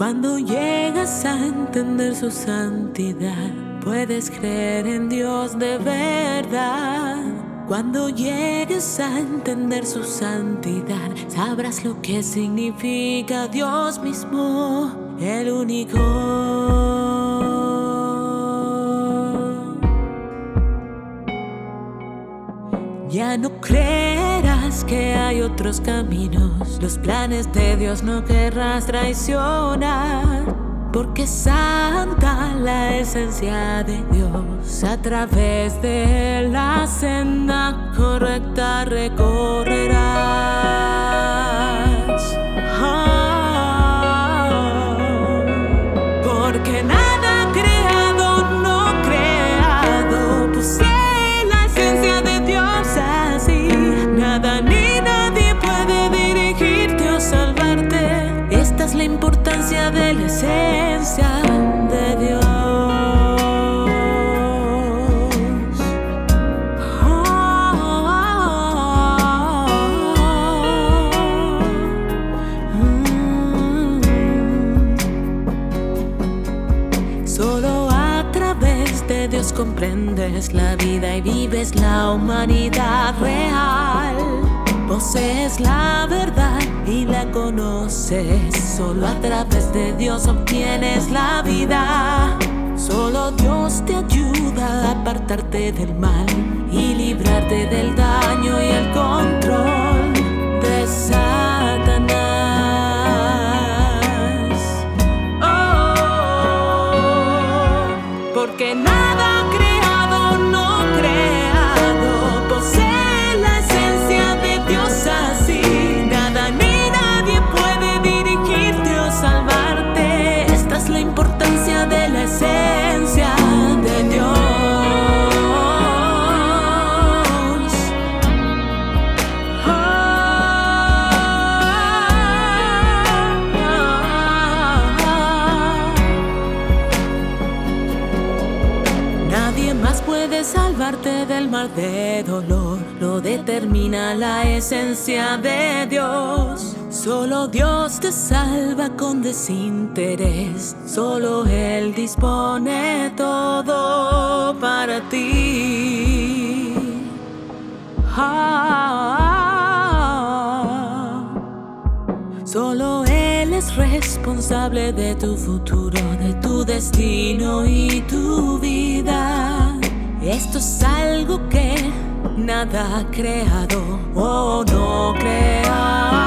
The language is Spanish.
Cuando llegas a entender su santidad, puedes creer en Dios de verdad. Cuando llegues a entender su santidad, sabrás lo que significa Dios mismo, el único. Ya no que hay otros caminos, los planes de Dios no querrás traicionar, porque santa la esencia de Dios, a través de la senda correcta recorrerás. Ah, porque nada de la esencia de Dios. Mm. Solo a través de Dios comprendes la vida y vives la humanidad real. Posees la verdad y la conoces. Solo a través de Dios obtienes la vida. Solo Dios te ayuda a apartarte del mal y librarte del daño y el control de Satanás. Oh, porque nada creado, salvarte del mar de dolor. Lo determina la esencia de Dios. Solo Dios te salva con desinterés. Solo Él dispone todo para ti. Ah, Solo Él es responsable de tu futuro, de tu destino y tu vida. Esto es algo que nada ha creado o no creado.